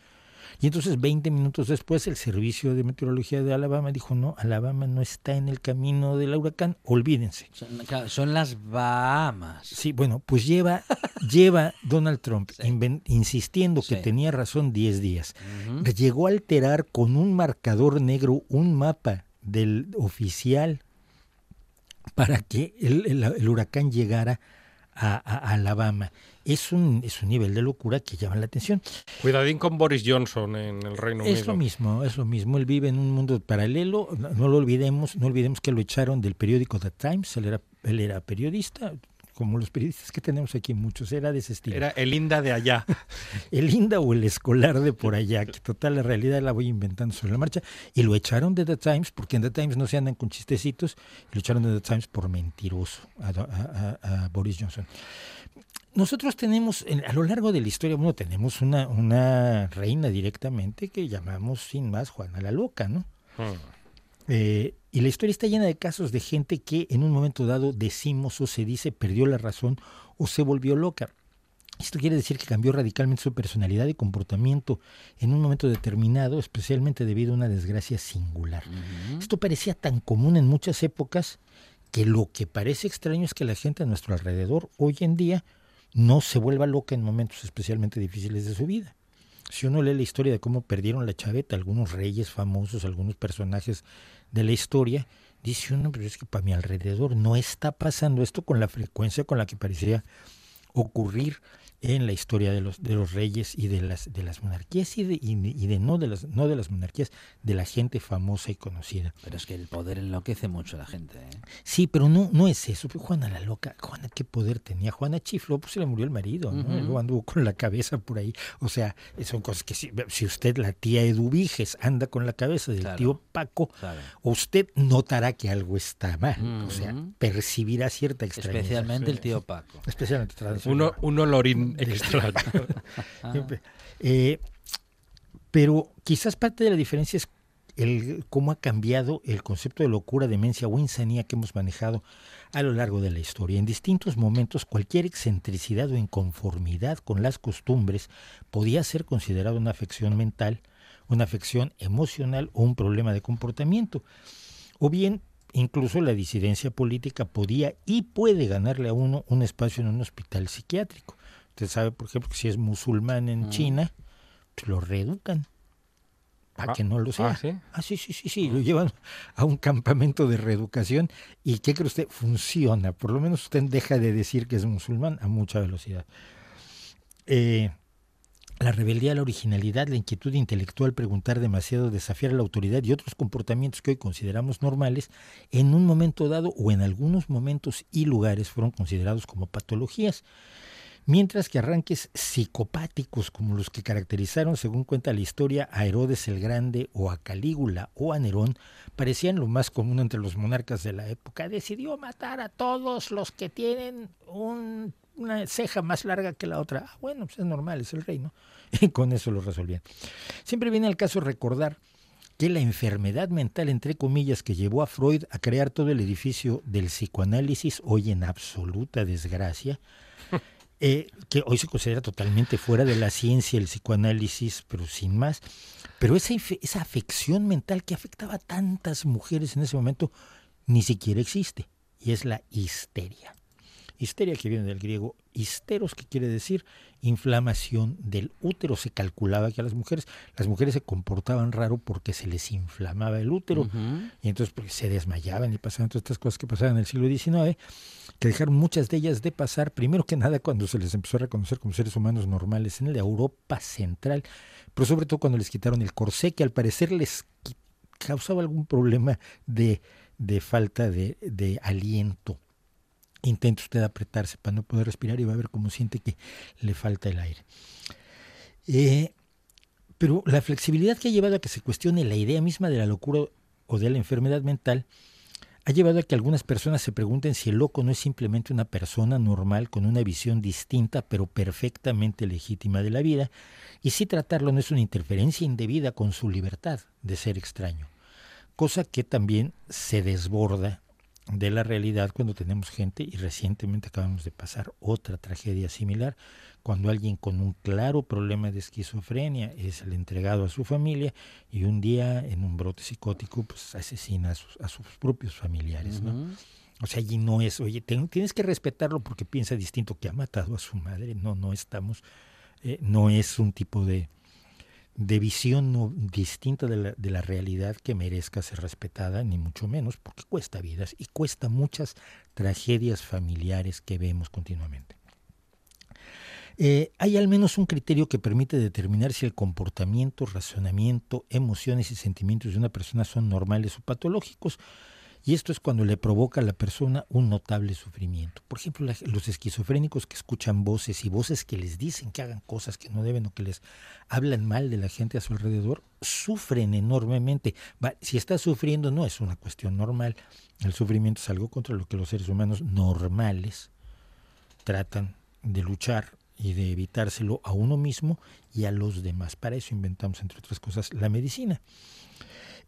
Y entonces 20 minutos después el Servicio de Meteorología de Alabama dijo, no, Alabama no está en el camino del huracán, olvídense. Son, claro, son las Bahamas. Sí, bueno, pues lleva, lleva Donald Trump insistiendo que Sí. tenía razón 10 días. Llegó a alterar con un marcador negro un mapa del oficial para que el, el- el huracán llegara a, Alabama. Es un, es un nivel de locura que llama la atención. Cuidadín con Boris Johnson en el Reino Es Unido. lo mismo, es lo mismo. Él vive en un mundo paralelo. No, no lo olvidemos, no olvidemos que lo echaron del periódico The Times. Él era, él era periodista, como los periodistas que tenemos aquí, muchos. Era de ese estilo. Era el Inda de allá. el Inda o el escolar de por allá, que total la realidad la voy inventando sobre la marcha, y lo echaron de The Times, porque en The Times no se andan con chistecitos, y lo echaron de The Times por mentiroso a, a- a- a Boris Johnson. Nosotros tenemos, en- a lo largo de la historia, bueno, tenemos una, una reina directamente que llamamos sin más Juana la Loca, ¿no? Mm. Eh, y la historia está llena de casos de gente que en un momento dado decimos o se dice perdió la razón o se volvió loca. Esto quiere decir que cambió radicalmente su personalidad y comportamiento en un momento determinado, especialmente debido a una desgracia singular. Esto parecía tan común en muchas épocas que lo que parece extraño es que la gente a nuestro alrededor hoy en día no se vuelva loca en momentos especialmente difíciles de su vida. Si uno lee la historia de cómo perdieron la chaveta algunos reyes famosos, algunos personajes de la historia, dice uno, pero es que para mi alrededor no está pasando esto con la frecuencia con la que parecía ocurrir en la historia de los de los reyes y de las de las monarquías y de, y de, y de no de las no de las monarquías de la gente famosa y conocida Pero es que el poder enloquece mucho a la gente. ¿eh? sí pero no no es eso Juana la loca Juana qué poder tenía Juana chifló pues se le murió el marido ¿no? Y luego anduvo con la cabeza por ahí o sea son cosas que si, si usted la tía Eduviges anda con la cabeza del Claro. tío Paco Claro. usted notará que algo está mal o sea percibirá cierta extrañeza Especialmente el tío Paco. especialmente tras- Uno, un olorín extraño. Eh, pero quizás parte de la diferencia es el cómo ha cambiado el concepto de locura, demencia o insanía que hemos manejado a lo largo de la historia. En distintos momentos, cualquier excentricidad o inconformidad con las costumbres podía ser considerada una afección mental, una afección emocional o un problema de comportamiento. O bien, incluso la disidencia política podía y puede ganarle a uno un espacio en un hospital psiquiátrico. Usted sabe, por ejemplo, que si es musulmán en China, pues lo reeducan para Ah, que no lo sea. ah, ¿sí? Ah, sí, sí, sí, sí, lo llevan a un campamento de reeducación y ¿qué cree usted? Funciona. Por lo menos usted deja de decir que es musulmán a mucha velocidad. Eh, la rebeldía, la originalidad, la inquietud intelectual, preguntar demasiado, desafiar a la autoridad y otros comportamientos que hoy consideramos normales, en un momento dado o en algunos momentos y lugares fueron considerados como patologías. Mientras que arranques psicopáticos como los que caracterizaron, según cuenta la historia, a Herodes el Grande o a Calígula o a Nerón, parecían lo más común entre los monarcas de la época. Decidió matar a todos los que tienen un- una ceja más larga que la otra. Ah, bueno, pues es normal, es el reino. Y con eso lo resolvían. Siempre viene al caso recordar que la enfermedad mental, entre comillas, que llevó a Freud a crear todo el edificio del psicoanálisis, hoy en absoluta desgracia, eh, que hoy se considera totalmente fuera de la ciencia, el psicoanálisis, pero sin más. Pero esa, esa afección mental que afectaba a tantas mujeres en ese momento ni siquiera existe, y es la histeria. Histeria que viene del griego histeros, que quiere decir inflamación del útero. Se calculaba que a las mujeres, las mujeres se comportaban raro porque se les inflamaba el útero. Y entonces pues, se desmayaban y pasaban todas estas cosas que pasaban en el siglo XIX, que dejaron muchas de ellas de pasar, primero que nada cuando se les empezó a reconocer como seres humanos normales en la Europa central, pero sobre todo cuando les quitaron el corsé, que al parecer les causaba algún problema de, de falta de, de aliento. Intenta usted apretarse para no poder respirar y va a ver cómo siente que le falta el aire. Eh, pero la flexibilidad que ha llevado a que se cuestione la idea misma de la locura o de la enfermedad mental ha llevado a que algunas personas se pregunten si el loco no es simplemente una persona normal con una visión distinta pero perfectamente legítima de la vida y si tratarlo no es una interferencia indebida con su libertad de ser extraño, cosa que también se desborda de la realidad cuando tenemos gente y recientemente acabamos de pasar otra tragedia similar cuando alguien con un claro problema de esquizofrenia es el entregado a su familia y un día en un brote psicótico pues asesina a sus, a sus propios familiares, ¿no? O sea, allí no es, oye, tienes que respetarlo porque piensa distinto que ha matado a su madre. No, no estamos, eh, no es un tipo de, de visión no, distinta de la, de la realidad que merezca ser respetada, ni mucho menos, porque cuesta vidas y cuesta muchas tragedias familiares que vemos continuamente. Eh, hay al menos un criterio que permite determinar si el comportamiento, razonamiento, emociones y sentimientos de una persona son normales o patológicos. Y esto es cuando le provoca a la persona un notable sufrimiento. Por ejemplo, los esquizofrénicos que escuchan voces y voces que les dicen que hagan cosas que no deben o que les hablan mal de la gente a su alrededor, sufren enormemente. si está sufriendo no es una cuestión normal. El sufrimiento es algo contra lo que los seres humanos normales tratan de luchar y de evitárselo a uno mismo y a los demás. Para eso inventamos, entre otras cosas, la medicina.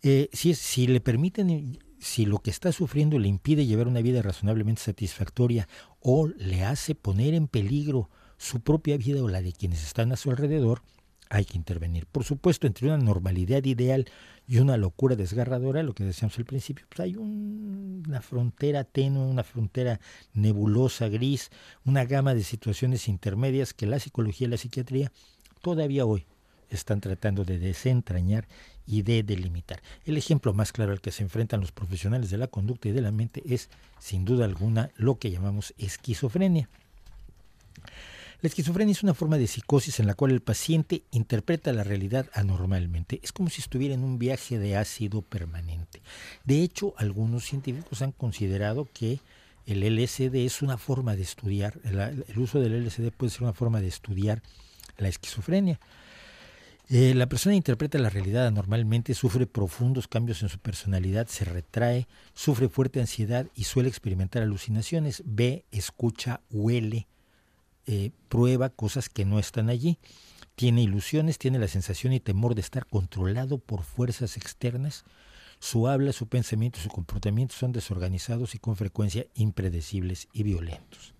Eh, si, si le permiten si lo que está sufriendo le impide llevar una vida razonablemente satisfactoria o le hace poner en peligro su propia vida o la de quienes están a su alrededor, hay que intervenir. Por supuesto, entre una normalidad ideal y una locura desgarradora, lo que decíamos al principio, pues hay una frontera tenue, una frontera nebulosa, gris, una gama de situaciones intermedias que la psicología y la psiquiatría todavía hoy están tratando de desentrañar y de delimitar. El ejemplo más claro al que se enfrentan los profesionales de la conducta y de la mente es, sin duda alguna, lo que llamamos esquizofrenia. La esquizofrenia es una forma de psicosis en la cual el paciente interpreta la realidad anormalmente. Es como si estuviera en un viaje de ácido permanente. De hecho, algunos científicos han considerado que el LSD es una forma de estudiar, el, uso del LSD puede ser una forma de estudiar la esquizofrenia. Eh, la persona interpreta la realidad anormalmente, sufre profundos cambios en su personalidad, se retrae, sufre fuerte ansiedad y suele experimentar alucinaciones, ve, escucha, huele, eh, prueba cosas que no están allí, tiene ilusiones, tiene la sensación y temor de estar controlado por fuerzas externas, su habla, su pensamiento y su comportamiento son desorganizados y con frecuencia impredecibles y violentos.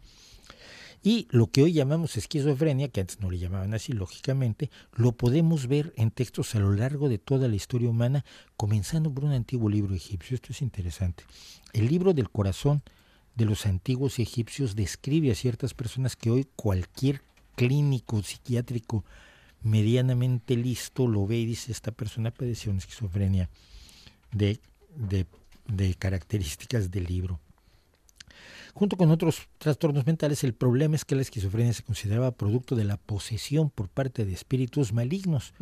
Y lo que hoy llamamos esquizofrenia, que antes no le llamaban así, lógicamente, lo podemos ver en textos a lo largo de toda la historia humana, comenzando por un antiguo libro egipcio. Esto es interesante. El libro del corazón de los antiguos egipcios describe a ciertas personas que hoy cualquier clínico psiquiátrico medianamente listo lo ve y dice, esta persona padeció una esquizofrenia de, de, de características del libro. Junto con otros trastornos mentales, el problema es que la esquizofrenia se consideraba producto de la posesión por parte de espíritus malignos.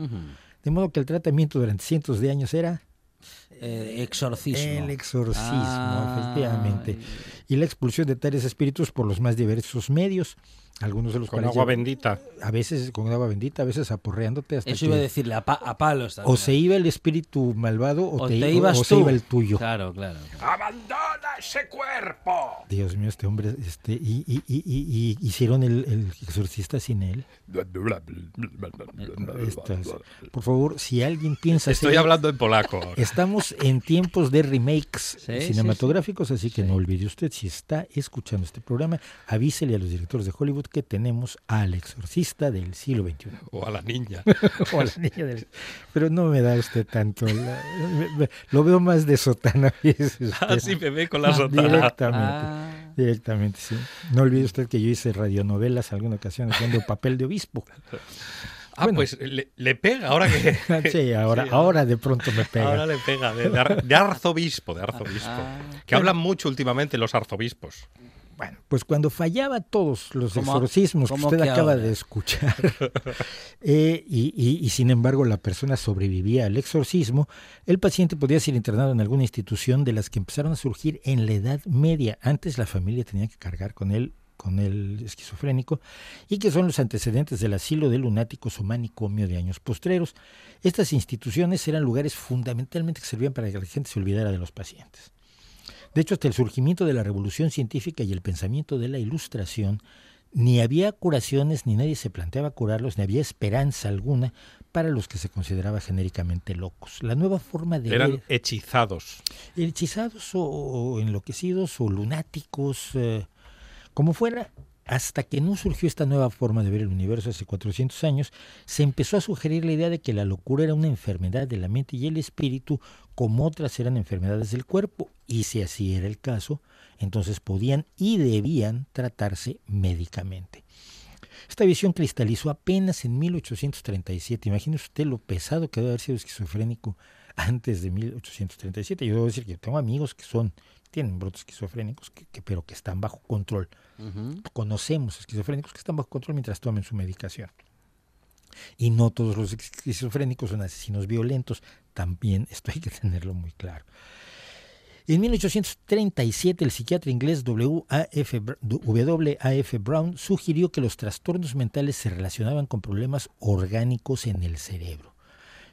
De modo que el tratamiento durante cientos de años era eh, exorcismo. El exorcismo, ah, efectivamente. Y la expulsión de tales espíritus por los más diversos medios. Algunos de los con agua bendita. A veces con agua bendita, a veces aporreándote hasta Eso iba a decirle, a, palos. O se iba el espíritu malvado o, te, ibas o, se iba el tuyo. Claro, claro. ¡Abandona ese cuerpo! Dios mío, este hombre, este, y, y, y, y hicieron el, el, exorcista sin él. por favor, si alguien piensa... Estoy hablando en polaco. Estamos en tiempos de remakes cinematográficos, así que no olvide usted, si está escuchando este programa, avísele a los directores de Hollywood que tenemos al exorcista del siglo XXI. O a la niña. o a la niña del... Pero no me da usted tanto. lo veo más de sotana. Ah, sí, me ve con la sotana. Directamente. Ah. Directamente, sí. No olvide usted que yo hice radionovelas alguna ocasión haciendo papel de obispo. Ah, pues le, pega ahora que. sí, ahora, ahora de pronto me pega. Ahora le pega, de, arzobispo, de arzobispo. Ah. que hablan mucho últimamente los arzobispos. Bueno, pues cuando fallaba todos los exorcismos que usted acaba de escuchar, eh, y, sin embargo la persona sobrevivía al exorcismo, el paciente podía ser internado en alguna institución de las que empezaron a surgir en la Edad Media. Antes la familia tenía que cargar con él con el esquizofrénico y que son los antecedentes del asilo de lunáticos o manicomio de años postreros. Estas instituciones eran lugares fundamentalmente que servían para que la gente se olvidara de los pacientes. De hecho, hasta el surgimiento de la revolución científica y el pensamiento de la ilustración, ni había curaciones, ni nadie se planteaba curarlos, ni había esperanza alguna para los que se consideraba genéricamente locos. La nueva forma de Eran ver- hechizados. hechizados o, o enloquecidos o lunáticos, eh, como fuera, hasta que no surgió esta nueva forma de ver el universo hace 400 años, se empezó a sugerir la idea de que la locura era una enfermedad de la mente y el espíritu, como otras eran enfermedades del cuerpo, y si así era el caso, entonces podían y debían tratarse médicamente. Esta visión cristalizó apenas en 1837. Imagínese usted lo pesado que debe haber sido esquizofrénico antes de 1837. Yo debo decir que tengo amigos que son, tienen brotes esquizofrénicos, que, que- pero que están bajo control. Conocemos esquizofrénicos que están bajo control mientras tomen su medicación. Y no todos los esquizofrénicos son asesinos violentos. También esto hay que tenerlo muy claro. En 1837, el psiquiatra inglés W.A.F. Br- W.A.F. Brown sugirió que los trastornos mentales se relacionaban con problemas orgánicos en el cerebro.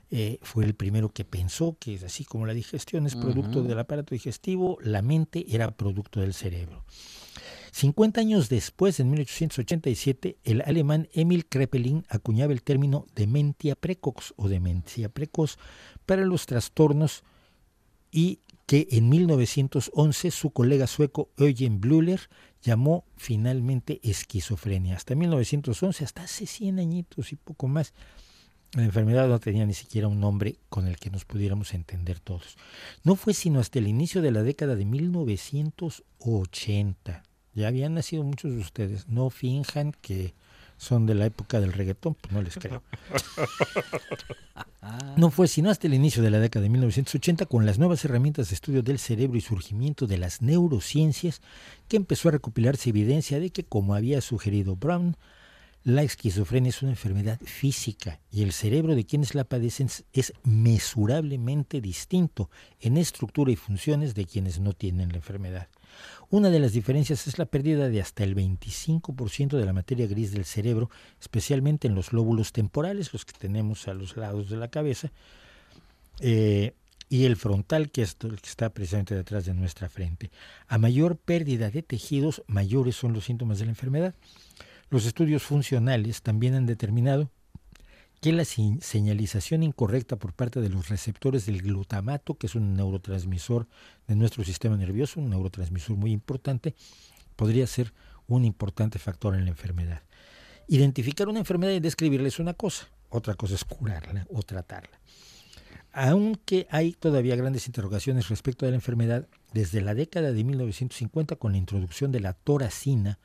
Eh, fue el primero que pensó que, así como la digestión es producto del aparato digestivo, la mente era producto del cerebro. 50 años después, en 1887, el alemán Emil Kraepelin acuñaba el término dementia precox o demencia precoz para los trastornos y que en 1911 su colega sueco Eugen Blücher llamó finalmente esquizofrenia. Hasta 1911, hasta hace 100 añitos y poco más, la enfermedad no tenía ni siquiera un nombre con el que nos pudiéramos entender todos. No fue sino hasta el inicio de la década de 1980. Ya habían nacido muchos de ustedes. No finjan que son de la época del reggaetón, pues no les creo. No fue sino hasta el inicio de la década de 1980, con las nuevas herramientas de estudio del cerebro y surgimiento de las neurociencias, que empezó a recopilarse evidencia de que, como había sugerido Brown, la esquizofrenia es una enfermedad física y el cerebro de quienes la padecen es mesurablemente distinto en estructura y funciones de quienes no tienen la enfermedad. Una de las diferencias es la pérdida de hasta el 25% de la materia gris del cerebro, especialmente en los lóbulos temporales, los que tenemos a los lados de la cabeza, eh, y el frontal, que es que está precisamente detrás de nuestra frente. A mayor pérdida de tejidos, mayores son los síntomas de la enfermedad. Los estudios funcionales también han determinado que la señalización incorrecta por parte de los receptores del glutamato, que es un neurotransmisor de nuestro sistema nervioso, un neurotransmisor muy importante, podría ser un importante factor en la enfermedad. Identificar una enfermedad y describirla es una cosa, otra cosa es curarla o tratarla. Aunque hay todavía grandes interrogaciones respecto de la enfermedad, desde la década de 1950 con la introducción de la toracina,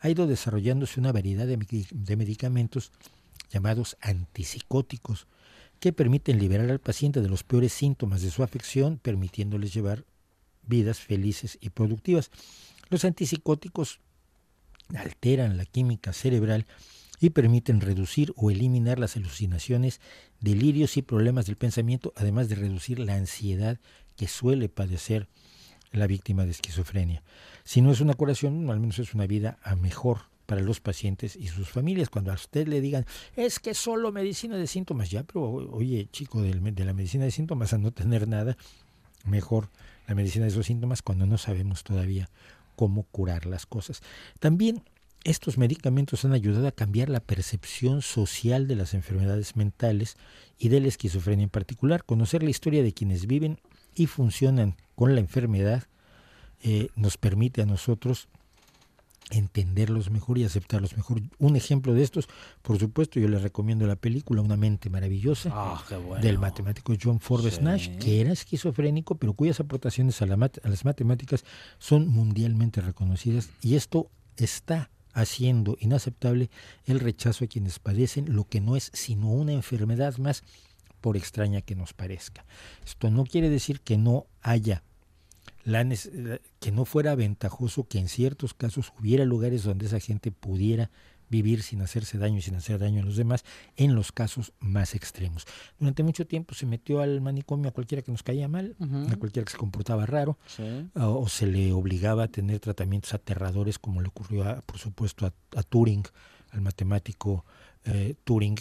ha ido desarrollándose una variedad de medicamentos llamados antipsicóticos que permiten liberar al paciente de los peores síntomas de su afección, permitiéndoles llevar vidas felices y productivas. Los antipsicóticos alteran la química cerebral y permiten reducir o eliminar las alucinaciones, delirios y problemas del pensamiento, además de reducir la ansiedad que suele padecer la víctima de esquizofrenia. Si no es una curación, al menos es una vida a mejor para los pacientes y sus familias. Cuando a usted le digan, es que solo medicina de síntomas, ya, pero oye, chico, de la medicina de síntomas a no tener nada, mejor la medicina de esos síntomas cuando no sabemos todavía cómo curar las cosas. También estos medicamentos han ayudado a cambiar la percepción social de las enfermedades mentales y de la esquizofrenia en particular. Conocer la historia de quienes viven y funcionan con la enfermedad eh, nos permite a nosotros entenderlos mejor y aceptarlos mejor. Un ejemplo de estos, por supuesto, yo les recomiendo la película Una mente maravillosa Ah, bueno. del matemático John Forbes Sí. Nash, que era esquizofrénico, pero cuyas aportaciones a, la mat- a las matemáticas son mundialmente reconocidas y esto está haciendo inaceptable el rechazo a quienes padecen lo que no es sino una enfermedad más, por extraña que nos parezca. Esto no quiere decir que no haya la que no fuera ventajoso que en ciertos casos hubiera lugares donde esa gente pudiera vivir sin hacerse daño y sin hacer daño a los demás en los casos más extremos. Durante mucho tiempo se metió al manicomio a cualquiera que nos caía mal, a cualquiera que se comportaba raro, Sí. o, o se le obligaba a tener tratamientos aterradores como le ocurrió, a- por supuesto, a, a Turing, al matemático eh, Turing,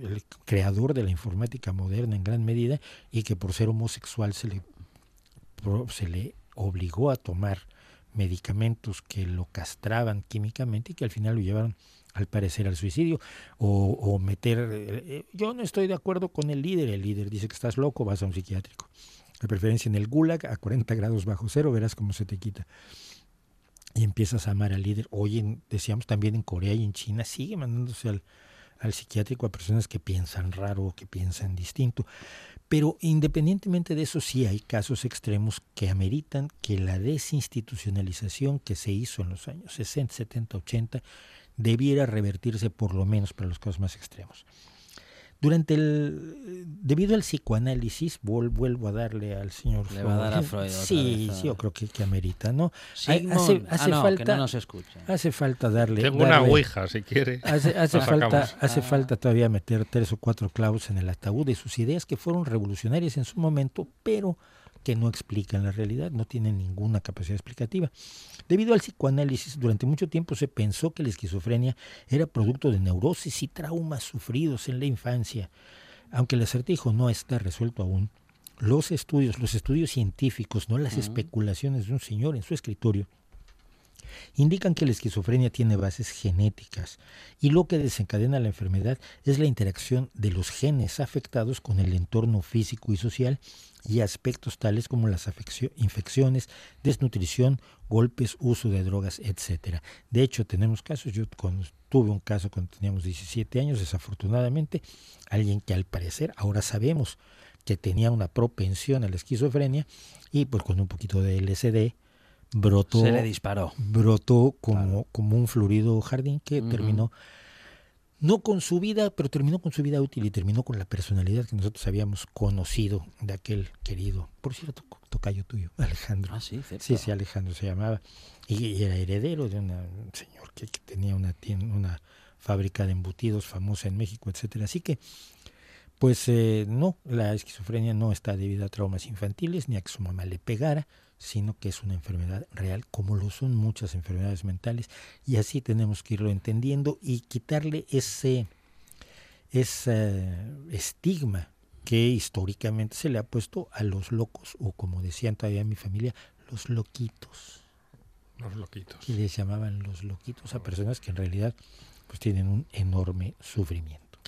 el creador de la informática moderna en gran medida, y que por ser homosexual se le, se le obligó a tomar medicamentos que lo castraban químicamente y que al final lo llevaron al parecer al suicidio o, meter eh, eh, yo no estoy de acuerdo con el líder el líder dice que estás loco vas a un psiquiátrico. De preferencia en el gulag a 40 grados bajo cero verás cómo se te quita. Y empiezas a amar al líder. Hoy en- decíamos también en Corea y en China sigue mandándose al, al psiquiátrico a personas que piensan raro o que piensan distinto pero independientemente de eso, sí hay casos extremos que ameritan que la desinstitucionalización que se hizo en los años 60, 70, 80 debiera revertirse por lo menos para los casos más extremos. Durante el, debido al psicoanálisis, vuel- vuelvo a darle al señor Le va a dar a Freud Sí, vez, sí, yo ah. creo que, que amerita, ¿no? Sigmund. hace, Ah, no, que falta, no nos escucha. hace falta darle. Tengo una ouija, si quiere. Hace, hace falta, sacamos. hace falta todavía meter tres o cuatro clavos en el ataúd de sus ideas que fueron revolucionarias en su momento, pero que no explican la realidad, no tienen ninguna capacidad explicativa. Debido al psicoanálisis, durante mucho tiempo se pensó que la esquizofrenia era producto de neurosis y traumas sufridos en la infancia. Aunque el acertijo no está resuelto aún, los estudios, los estudios científicos, no las especulaciones de un señor en su escritorio, indican que la esquizofrenia tiene bases genéticas y lo que desencadena la enfermedad es la interacción de los genes afectados con el entorno físico y social y aspectos tales como las infecciones, desnutrición, golpes, uso de drogas, etcétera. De hecho, tenemos casos, yo tuve un caso cuando teníamos 17 años, desafortunadamente, alguien que al parecer ahora sabemos que tenía una propensión a la esquizofrenia y pues con un poquito de LSD brotó Se le disparó. brotó como, como un florido jardín que terminó no con su vida, pero terminó con su vida útil y terminó con la personalidad que nosotros habíamos conocido de aquel querido, por cierto, tocayo tuyo, Alejandro. Ah, sí, cierto. Sí, sí, Alejandro se llamaba. Y, y era heredero de una- un señor que, que tenía una, tien- una fábrica de embutidos famosa en México, etcétera. Así que, pues eh, no, la esquizofrenia no está debido a traumas infantiles ni a que su mamá le pegara, sino que es una enfermedad real, como lo son muchas enfermedades mentales. Y así tenemos que irlo entendiendo y quitarle ese, ese estigma que históricamente se le ha puesto a los locos, o como decían todavía en mi familia, los loquitos. Los loquitos. Que les llamaban los loquitos a personas que en realidad pues tienen un enorme sufrimiento.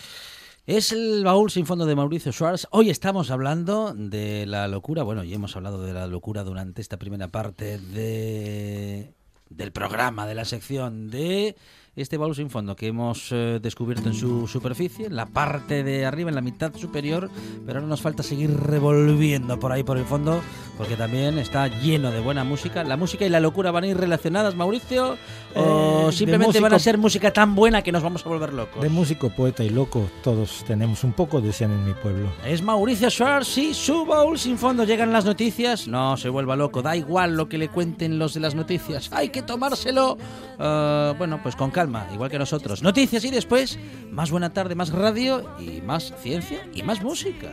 Es el baúl sin fondo de Mauricio Schwartz. Hoy estamos hablando de la locura. Bueno, y hemos hablado de la locura durante esta primera parte de, del programa, de la sección de este baúl sin fondo que hemos eh, descubierto en su superficie, en la parte de arriba, en la mitad superior. Pero ahora nos falta seguir revolviendo por ahí por el fondo, porque también está lleno de buena música. ¿La música y la locura van a ir relacionadas, Mauricio? ¿O Eh, simplemente van a músico- ser música tan buena que nos vamos a volver locos? De músico, poeta y loco, todos tenemos un poco, decían en mi pueblo. Es Mauricio Schwartz y su baúl sin fondo. Llegan las noticias. No se vuelva loco. Da igual lo que le cuenten los de las noticias. Hay que tomárselo. eh, bueno, pues con calma, igual que nosotros. Noticias y después, más buena tarde, más radio y más ciencia y más música.